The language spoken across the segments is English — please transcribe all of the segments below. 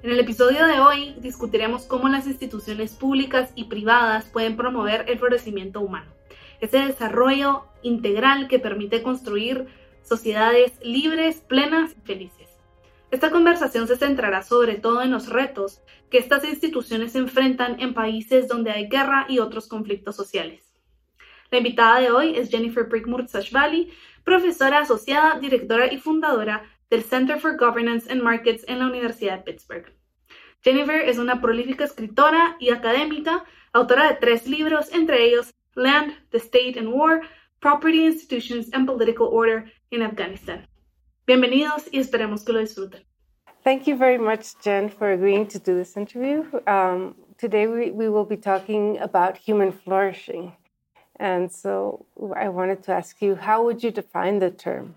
En el episodio de hoy discutiremos cómo las instituciones públicas y privadas pueden promover el florecimiento humano, ese desarrollo integral que permite construir sociedades libres, plenas y felices. Esta conversación se centrará sobre todo en los retos que estas instituciones enfrentan en países donde hay guerra y otros conflictos sociales. La invitada de hoy es Jennifer Brickmurt-Sashvali, profesora asociada, directora y fundadora del Center for Governance and Markets en la Universidad de Pittsburgh. Jennifer es una prolífica escritora y académica, autora de tres libros, entre ellos Land, the State and War, Property Institutions and Political Order in Afghanistan. Bienvenidos y esperemos que lo disfruten. Thank you very much, Jen, for agreeing to do this interview. Um, today we, we will be talking about human flourishing. And so I wanted to ask you, how would you define the term?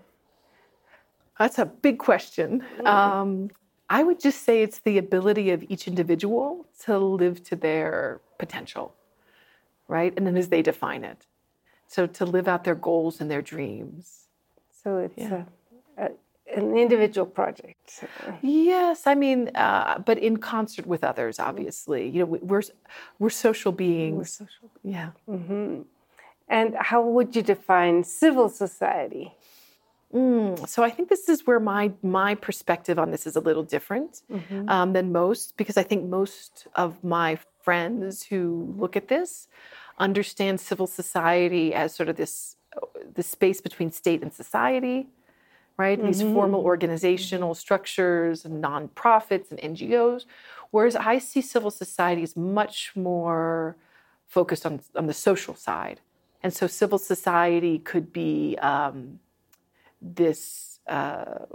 That's a big question. Um, I would just say it's the ability of each individual to live to their potential, right? And then as they define it. So to live out their goals and their dreams. So it's yeah. a, a, an individual project. Yes, I mean, uh, but in concert with others, obviously. You know, we're we're social beings. We're social. Yeah. Mm-hmm. And how would you define civil society? Mm, so I think this is where my my perspective on this is a little different mm-hmm. um, than most because I think most of my friends who look at this understand civil society as sort of this the space between state and society, right? Mm-hmm. These formal organizational structures and nonprofits and NGOs, whereas I see civil society as much more focused on on the social side. And so civil society could be um, this, uh,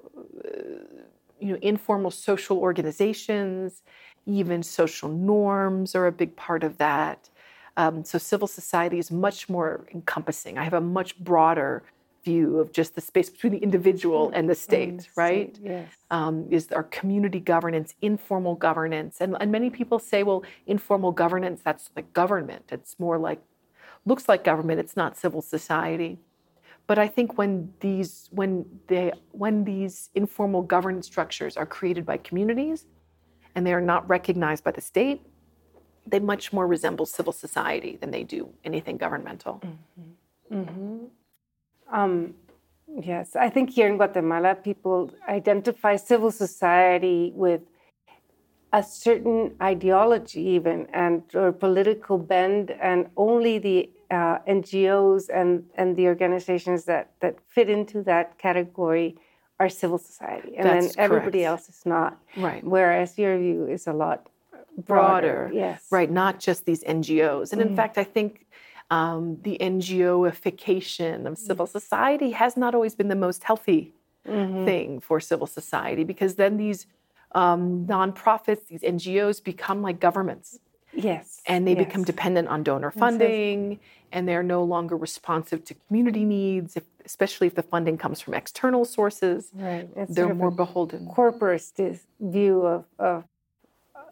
you know, informal social organizations, even social norms are a big part of that. Um, so civil society is much more encompassing. I have a much broader view of just the space between the individual and the state, and right? State, yes. Um, is our community governance, informal governance. And, and many people say, well, informal governance, that's like government. It's more like looks like government, it's not civil society. But I think when these when they when these informal governance structures are created by communities and they are not recognized by the state, they much more resemble civil society than they do anything governmental. Mm-hmm. Mm-hmm. Um, yes, I think here in Guatemala, people identify civil society with a certain ideology even and or political bend and only the uh, NGOs and, and the organizations that, that fit into that category are civil society, and That's then everybody correct. else is not. Right. Whereas your view is a lot broader. broader. Yes. Right, not just these NGOs. And in Mm. fact, I think um, the NGOification of civil society has not always been the most healthy Mhm. thing for civil society because then these um, nonprofits, these NGOs become like governments. Yes. and they become dependent on donor so- funding and they're no longer responsive to community needs if, especially if the funding comes from external sources Right. It's they're sort of more beholden corporatist view of, of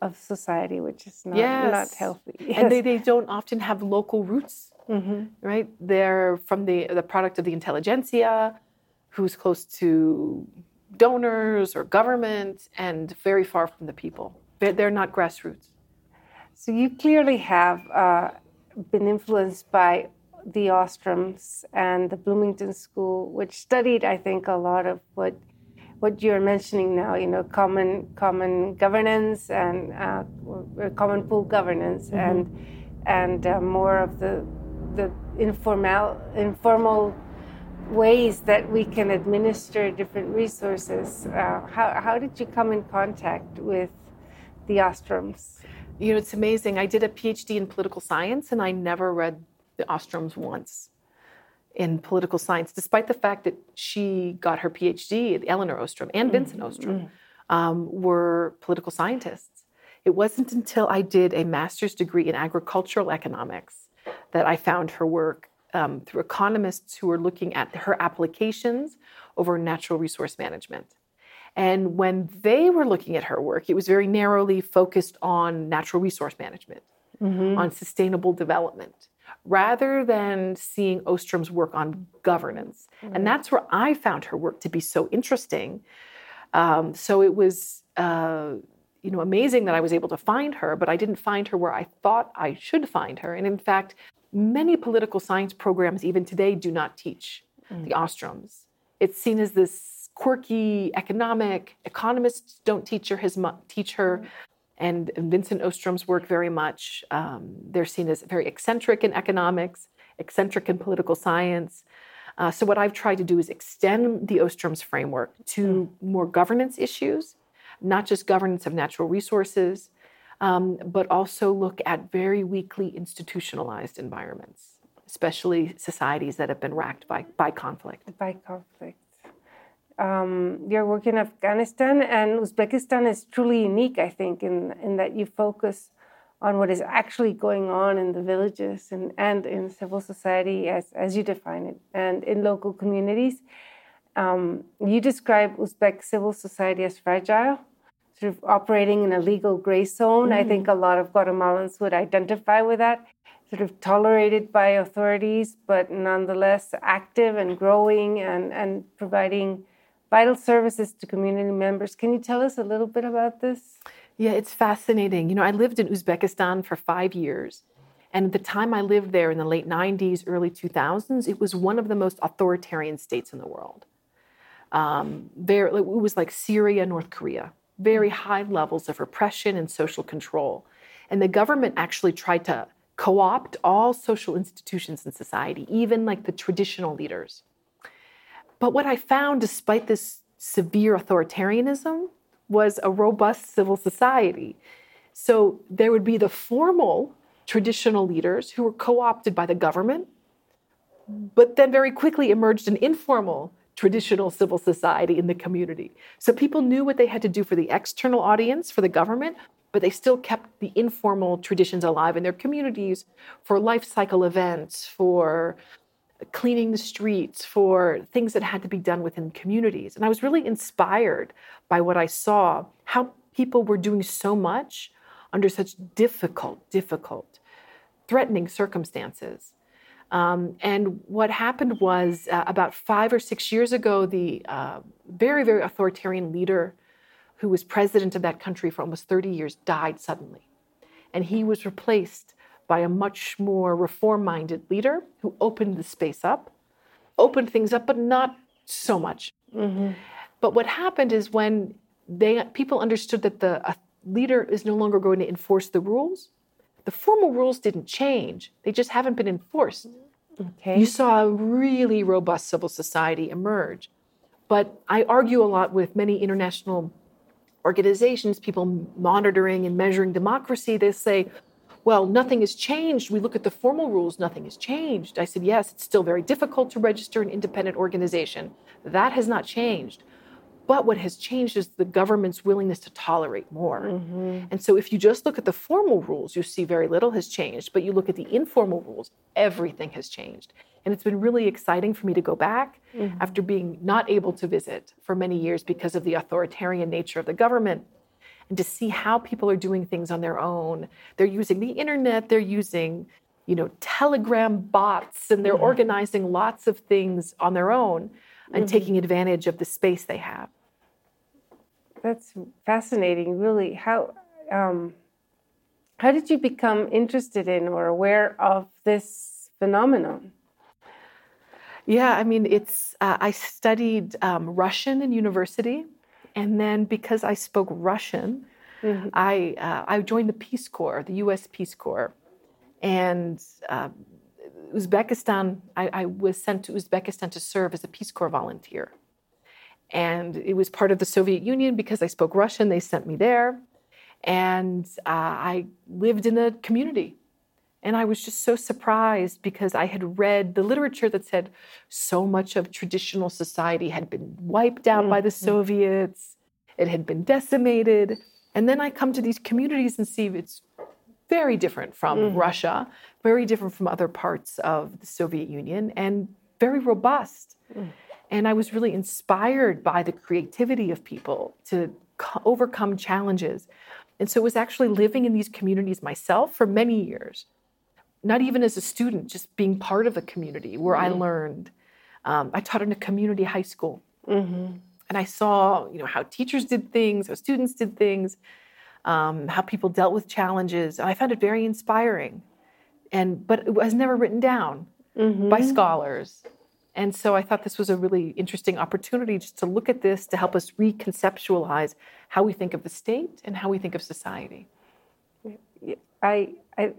of society, which is not, not Yes. healthy. and they, they don't often have local roots hmm right they're from the the product of the intelligentsia who's close to donors or government and very far from the people they're, they're not grassroots So you clearly have uh, been influenced by the Ostroms and the Bloomington School, which studied, I think, a lot of what what you're mentioning now. You know, common common governance and uh, common pool governance, and and uh, more of the the informal informal ways that we can administer different resources. Uh, how how did you come in contact with the Ostroms? You know it's amazing. I did a phd in political science and i never read the ostroms once in political science despite the fact that she got her phd eleanor ostrom and vincent ostrom um, were political scientists. It wasn't until i did a master's degree in agricultural economics that I found her work um, through economists who were looking at her applications over natural resource management. And when they were looking at her work, it was very narrowly focused on natural resource management, mm-hmm. on sustainable development, rather than seeing Ostrom's work on governance. Mm-hmm. And that's where I found her work to be so interesting. Um, so it was, uh, you know, amazing that I was able to find her, but I didn't find her where I thought I should find her. And in fact, many political science programs, even today, do not teach mm-hmm. the Ostroms. It's seen as this quirky economic. Economists don't teach her his teach her, and Vincent Ostrom's work very much. Um, they're seen as very eccentric in economics, eccentric in political science. Uh, so what I've tried to do is extend the Ostrom's framework to more governance issues, not just governance of natural resources, um, but also look at very weakly institutionalized environments, especially societies that have been racked by, by conflict. By conflict um, your work in Afghanistan and Uzbekistan is truly unique, I think, in, in that you focus on what is actually going on in the villages and, and in civil society as, as you define it, and in local communities. Um, you describe Uzbek civil society as fragile, sort of operating in a legal gray zone. Mm. I think a lot of Guatemalans would identify with that. Sort of tolerated by authorities, but nonetheless active and growing and, and providing vital services to community members. Can you tell us a little bit about this? Yeah, it's fascinating. You know, I lived in Uzbekistan for five years. And at the time I lived there in the late 90s, early 2000s, it was one of the most authoritarian states in the world. Um, there, it was like Syria, North Korea, very high levels of repression and social control. And the government actually tried to co opt all social institutions in society, even like the traditional leaders. But what I found, despite this severe authoritarianism, was a robust civil society. So there would be the formal traditional leaders who were co opted by the government, but then very quickly emerged an informal traditional civil society in the community. So people knew what they had to do for the external audience, for the government, but they still kept the informal traditions alive in their communities for life cycle events, for cleaning the streets, for things that had to be done within communities. And I was really inspired by what I saw, how people were doing so much under such difficult, difficult, threatening circumstances. Um, and what happened was uh, about five or six years ago, the uh, very, very authoritarian leader who was president of that country for almost 30 years died suddenly. And he was replaced by a much more reform minded leader who opened the space up, opened things up, but not so much. Mm-hmm. But what happened is when they people understood that the leader is no longer going to enforce the rules, the formal rules didn't change. They just haven't been enforced. Okay. You saw a really robust civil society emerge. But I argue a lot with many international organizations, people monitoring and measuring democracy. They say, well, nothing has changed. We look at the formal rules, nothing has changed. I said, yes, it's still very difficult to register an independent organization. That has not changed. But what has changed is the government's willingness to tolerate more. Mm-hmm. And so if you just look at the formal rules, you see very little has changed. But you look at the informal rules, everything has changed. And it's been really exciting for me to go back mm-hmm. after being not able to visit for many years because of the authoritarian nature of the government and to see how people are doing things on their own. They're using the internet, they're using, you know, telegram bots, and they're mm-hmm. organizing lots of things on their own and mm-hmm. taking advantage of the space they have. That's fascinating, really. How um, how did you become interested in or aware of this phenomenon? Yeah, I mean, it's. Uh, I studied um, Russian in university, and then because I spoke Russian, mm-hmm. I uh, I joined the Peace Corps, the U.S. Peace Corps, and uh, Uzbekistan. I, I, was sent to Uzbekistan to serve as a Peace Corps volunteer, and it was part of the Soviet Union because I spoke Russian. They sent me there, and uh, I lived in a community and I was just so surprised because I had read the literature that said so much of traditional society had been wiped out mm-hmm. by the mm-hmm. Soviets, it had been decimated. And then I come to these communities and see it's very different from Mm-hmm. Russia, very different from other parts of the Soviet Union, and very robust. Mm. And I was really inspired by the creativity of people to co- overcome challenges. And so it was actually living in these communities myself for many years, not even as a student, just being part of a community where I learned. Um, I taught in a community high school and I saw, you know, how teachers did things, how students did things, um, how people dealt with challenges. and I found it very inspiring, and but it was never written down by scholars. And so I thought this was a really interesting opportunity just to look at this to help us reconceptualize how we think of the state and how we think of society. I, I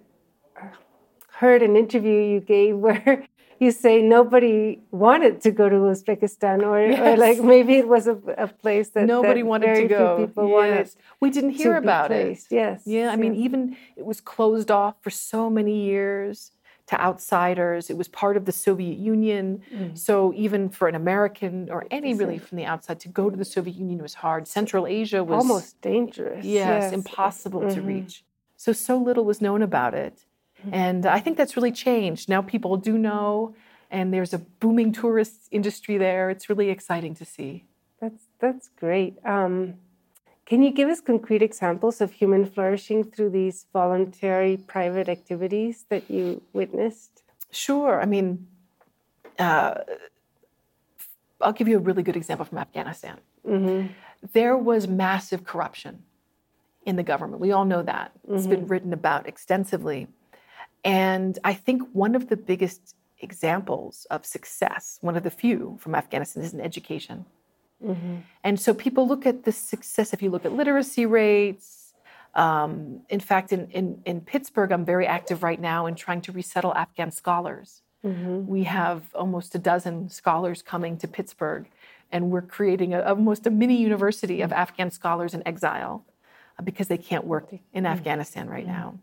heard an interview you gave where you say nobody wanted to go to Uzbekistan, or, or like maybe it was a, a place that Nobody that wanted to go. People wanted Yes. We didn't hear about it. Yes. Yeah, I mean, even it was closed off for so many years to outsiders. It was part of the Soviet Union. Mm. So even for an American or any really from the outside to go to the Soviet Union was hard. Central Asia was almost dangerous. yes, impossible to Mhm. reach. So so little was known about it. Mm-hmm. And I think that's really changed. Now people do know and there's a booming tourist industry there. It's really exciting to see. That's that's great. Um, can you give us concrete examples of human flourishing through these voluntary private activities that you witnessed? Sure. I mean, uh, I'll give you a really good example from Afghanistan. Mm-hmm. There was massive corruption in the government. We all know that. It's been written about extensively. And I think one of the biggest examples of success, one of the few from Afghanistan, is in education. And so people look at the success, if you look at literacy rates, um, in fact, in, in, in Pittsburgh, I'm very active right now in trying to resettle Afghan scholars. We have almost a dozen scholars coming to Pittsburgh, and we're creating a, almost a mini university of Afghan scholars in exile uh, because they can't work in Afghanistan right now.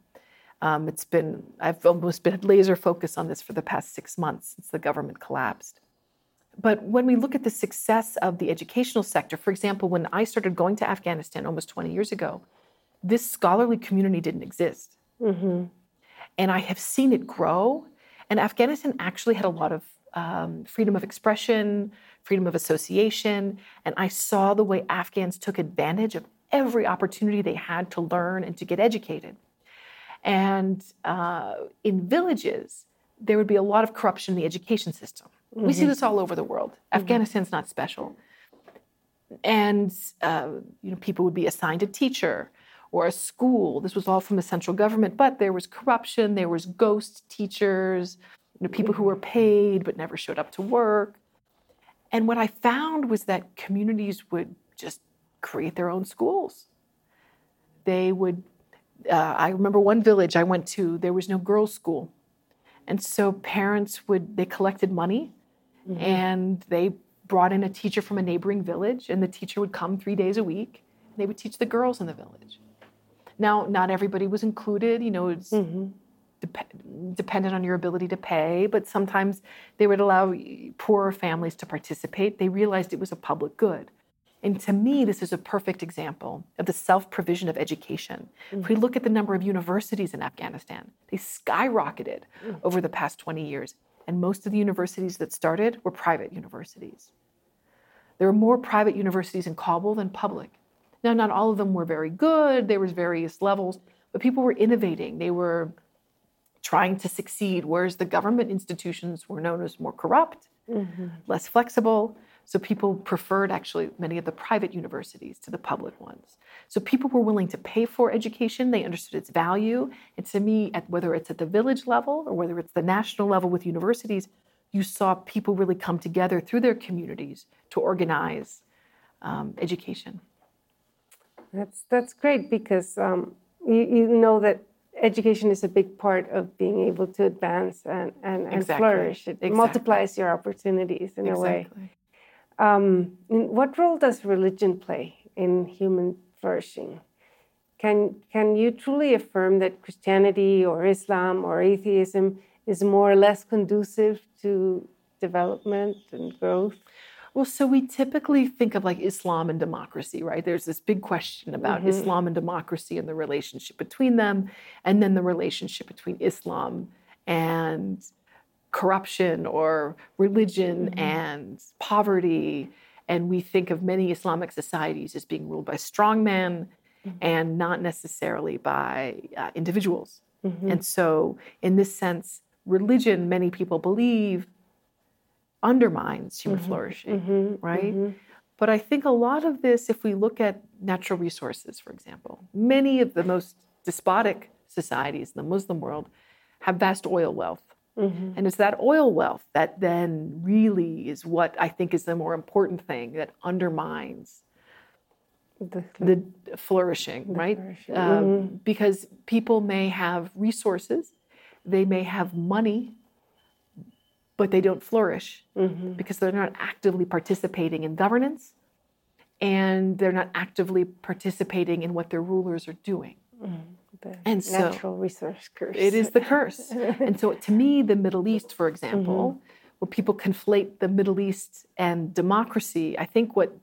Um, it's been, I've almost been laser focused on this for the past six months since the government collapsed. But when we look at the success of the educational sector, for example, when I started going to Afghanistan almost 20 years ago, this scholarly community didn't exist. And I have seen it grow. And Afghanistan actually had a lot of um, freedom of expression, freedom of association. And I saw the way Afghans took advantage of every opportunity they had to learn and to get educated. And uh, in villages, there would be a lot of corruption in the education system. We see this all over the world. Afghanistan's not special. And uh, you know, people would be assigned a teacher or a school. This was all from the central government, but there was corruption. There was ghost teachers, you know, people who were paid but never showed up to work. And what I found was that communities would just create their own schools. They would. Uh, I remember one village I went to. There was no girls' school, and so parents would they collected money, and they brought in a teacher from a neighboring village, and the teacher would come three days a week. And they would teach the girls in the village. Now, not everybody was included. You know, it's dep- dependent on your ability to pay, but sometimes they would allow poorer families to participate. They realized it was a public good. And to me, this is a perfect example of the self provision of education. If we mm. look at the number of universities in Afghanistan, they skyrocketed mm. over the past 20 years. And most of the universities that started were private universities. There were more private universities in Kabul than public. Now, not all of them were very good, there was various levels, but people were innovating. They were trying to succeed, whereas the government institutions were known as more corrupt, mm-hmm. less flexible. So people preferred actually many of the private universities to the public ones. So people were willing to pay for education. They understood its value. And to me, at, whether it's at the village level or whether it's the national level with universities, you saw people really come together through their communities to organize um, education. That's that's great because um, you, you know that education is a big part of being able to advance and, and, and Exactly. flourish. It Exactly. multiplies your opportunities in a way. Um, what role does religion play in human flourishing? Can can you truly affirm that Christianity or Islam or atheism is more or less conducive to development and growth? Well, so we typically think of like Islam and democracy, right? There's this big question about mm-hmm. Islam and democracy and the relationship between them, and then the relationship between Islam and corruption or religion mm-hmm. and poverty. And we think of many Islamic societies as being ruled by strongmen mm-hmm. and not necessarily by uh, individuals. Mm-hmm. And so, in this sense, religion, many people believe, undermines human mm-hmm. flourishing, mm-hmm. right? Mm-hmm. But I think a lot of this, if we look at natural resources, for example, many of the most despotic societies in the Muslim world have vast oil wealth. Mm-hmm. And it's that oil wealth that then really is what I think is the more important thing that undermines the, the flourishing, the right? Flourishing. Um, mm-hmm. Because people may have resources, they may have money, but they don't flourish mm-hmm. because they're not actively participating in governance and they're not actively participating in what their rulers are doing. Mm, and so natural resource curse. It is the curse. and so to me, the Middle East, for example, mm-hmm. where people conflate the Middle East and democracy, I think what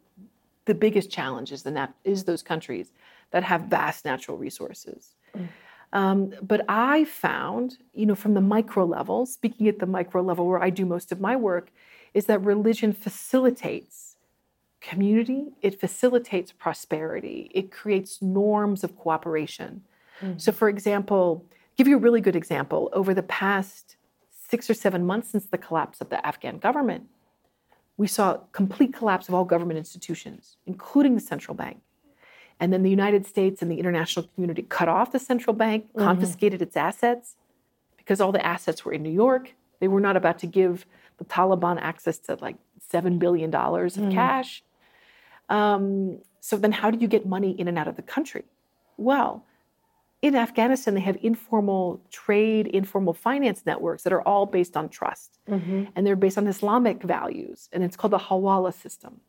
the biggest challenge is the nat- is those countries that have vast natural resources. Mm. Um, but I found, you know, from the micro level, speaking at the micro level where I do most of my work, is that religion facilitates community, it facilitates prosperity, it creates norms of cooperation. Mm-hmm. So, for example, give you a really good example. Over the past six or seven months since the collapse of the Afghan government, we saw complete collapse of all government institutions, including the central bank. And then the United States and the international community cut off the central bank, mm-hmm. confiscated its assets because all the assets were in New York. They were not about to give the Taliban access to like $7 billion of mm-hmm. cash. Um, so then, how do you get money in and out of the country? Well, in Afghanistan, they have informal trade, informal finance networks that are all based on trust. Mm-hmm. And they're based on Islamic values. And it's called the Hawala system.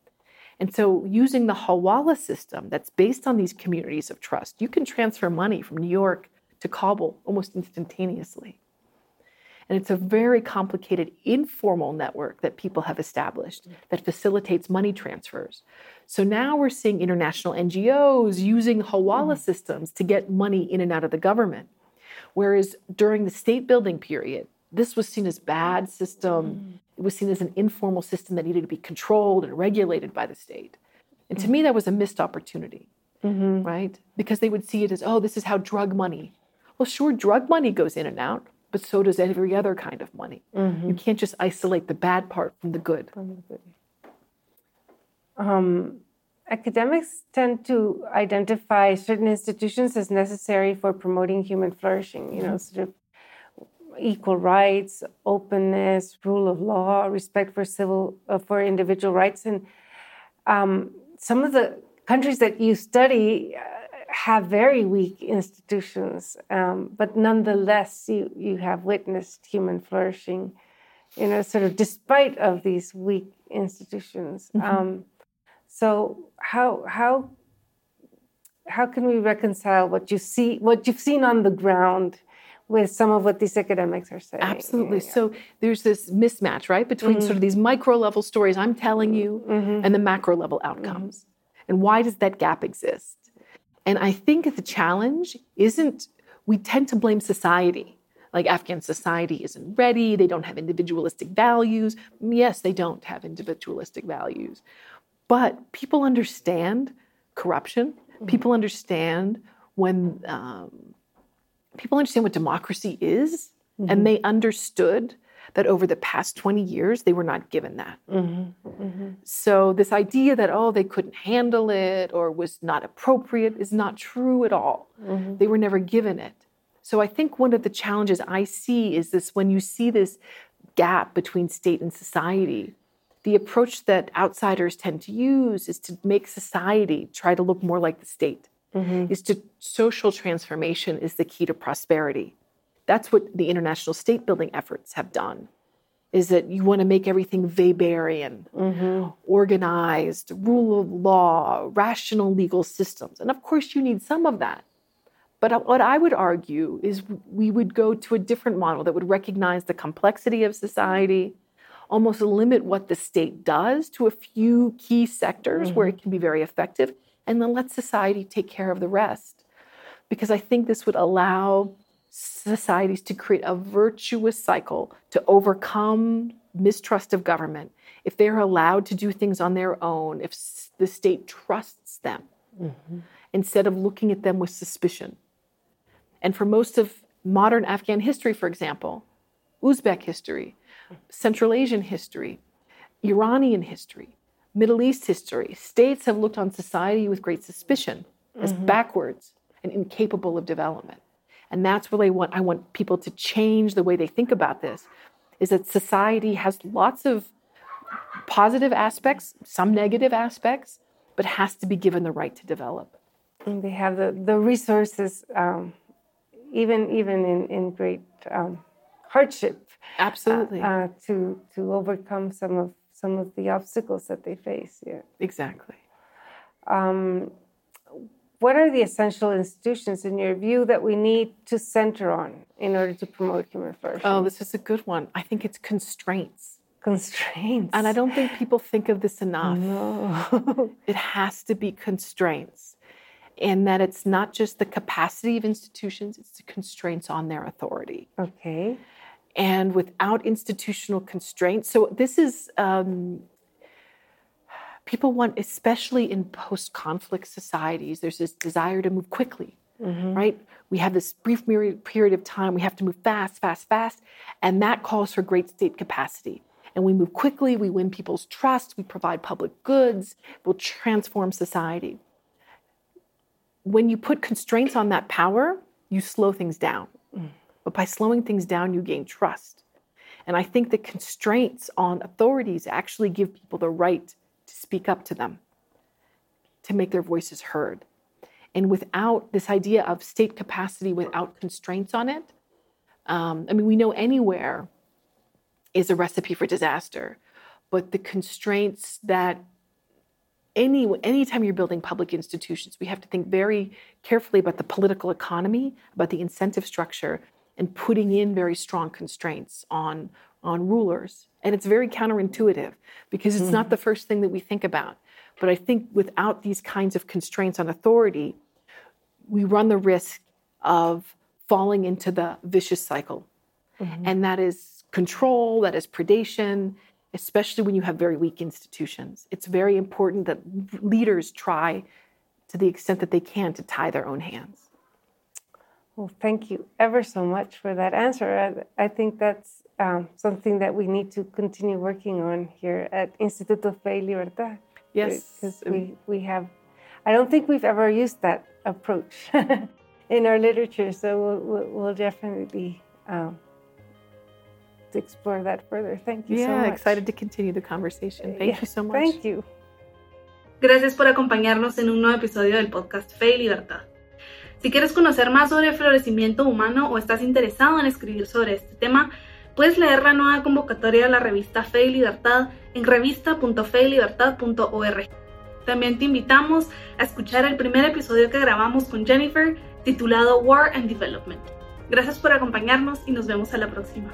And so, using the Hawala system that's based on these communities of trust, you can transfer money from New York to Kabul almost instantaneously. And it's a very complicated informal network that people have established that facilitates money transfers. So now we're seeing international NGOs using Hawala mm. systems to get money in and out of the government. Whereas during the state building period, this was seen as bad system. Mm. It was seen as an informal system that needed to be controlled and regulated by the state. And to me, that was a missed opportunity, mm-hmm. right? Because they would see it as, oh, this is how drug money. Well, sure, drug money goes in and out, but so does every other kind of money. Mm-hmm. You can't just isolate the bad part from the good. From the good. Um, academics tend to identify certain institutions as necessary for promoting human flourishing. You know, mm-hmm. sort of equal rights, openness, rule of law, respect for civil uh, for individual rights, and um, some of the countries that you study uh, have very weak institutions, um, but nonetheless, you you have witnessed human flourishing. You know, sort of despite of these weak institutions. Mm-hmm. Um, so how how how can we reconcile what you see what you've seen on the ground with some of what these academics are saying. Absolutely. Yeah. So there's this mismatch, right, between mm-hmm. sort of these micro level stories I'm telling you mm-hmm. and the macro level outcomes. Mm-hmm. And why does that gap exist? And I think the challenge isn't, we tend to blame society. Like Afghan society isn't ready, they don't have individualistic values. Yes, they don't have individualistic values. But people understand corruption, mm-hmm. people understand when um, people understand what democracy is, mm-hmm. and they understood that over the past 20 years they were not given that. Mm-hmm. Mm-hmm. So this idea that oh they couldn't handle it or was not appropriate is not true at all. Mm-hmm. They were never given it. So I think one of the challenges I see is this when you see this gap between state and society, the approach that outsiders tend to use is to make society try to look more like the state mm-hmm. is to social transformation is the key to prosperity. That's what the international state building efforts have done. Is that you want to make everything Weberian, mm-hmm. organized, rule of law, rational legal systems. And of course, you need some of that. But what I would argue is we would go to a different model that would recognize the complexity of society, almost limit what the state does to a few key sectors mm-hmm. where it can be very effective, and then let society take care of the rest. Because I think this would allow societies to create a virtuous cycle to overcome mistrust of government if they're allowed to do things on their own, if the state trusts them, mm-hmm. instead of looking at them with suspicion. And for most of modern Afghan history, for example, Uzbek history, Central Asian history, Iranian history, Middle East history, states have looked on society with great suspicion as mm-hmm. backwards and incapable of development. And that's really what I want. People to change the way they think about this. Is that society has lots of positive aspects, some negative aspects, but has to be given the right to develop. And they have the, the resources, um, even even in, in great um, hardship. Absolutely. Uh, uh, to to overcome some of some of the obstacles that they face. Yeah. Exactly. Um, what are the essential institutions in your view that we need to center on in order to promote human flourishing? Oh, this is a good one. I think it's constraints. Constraints. And I don't think people think of this enough. No. it has to be constraints. And that it's not just the capacity of institutions, it's the constraints on their authority. Okay. And without institutional constraints, so this is um, people want, especially in post conflict societies, there's this desire to move quickly, mm-hmm. right? We have this brief period of time, we have to move fast, fast, fast, and that calls for great state capacity. And we move quickly, we win people's trust, we provide public goods, we'll transform society. When you put constraints on that power, you slow things down. Mm. But by slowing things down, you gain trust. And I think the constraints on authorities actually give people the right to speak up to them, to make their voices heard. And without this idea of state capacity without constraints on it, um, I mean, we know anywhere is a recipe for disaster, but the constraints that any anytime you're building public institutions, we have to think very carefully about the political economy, about the incentive structure, and putting in very strong constraints on on rulers. And it's very counterintuitive because it's mm. not the first thing that we think about. But I think without these kinds of constraints on authority, we run the risk of falling into the vicious cycle. Mm-hmm. And that is control, that is predation, especially when you have very weak institutions. It's very important that leaders try to the extent that they can to tie their own hands. Well, thank you ever so much for that answer. I, I think that's um, something that we need to continue working on here at Instituto Fe y Libertad. Yes, because we we have. I don't think we've ever used that approach in our literature, so we'll, we'll definitely um, explore that further. Thank you yeah, so much. Yeah, excited to continue the conversation. Thank yeah, you so much. Thank you. Gracias por acompañarnos en un nuevo episodio del podcast Fe y Libertad. Si quieres conocer más sobre el florecimiento humano o estás interesado en escribir sobre este tema, Puedes leer la nueva convocatoria de la revista Fe y Libertad en revista.feylibertad.org. También te invitamos a escuchar el primer episodio que grabamos con Jennifer titulado War and Development. Gracias por acompañarnos y nos vemos a la próxima.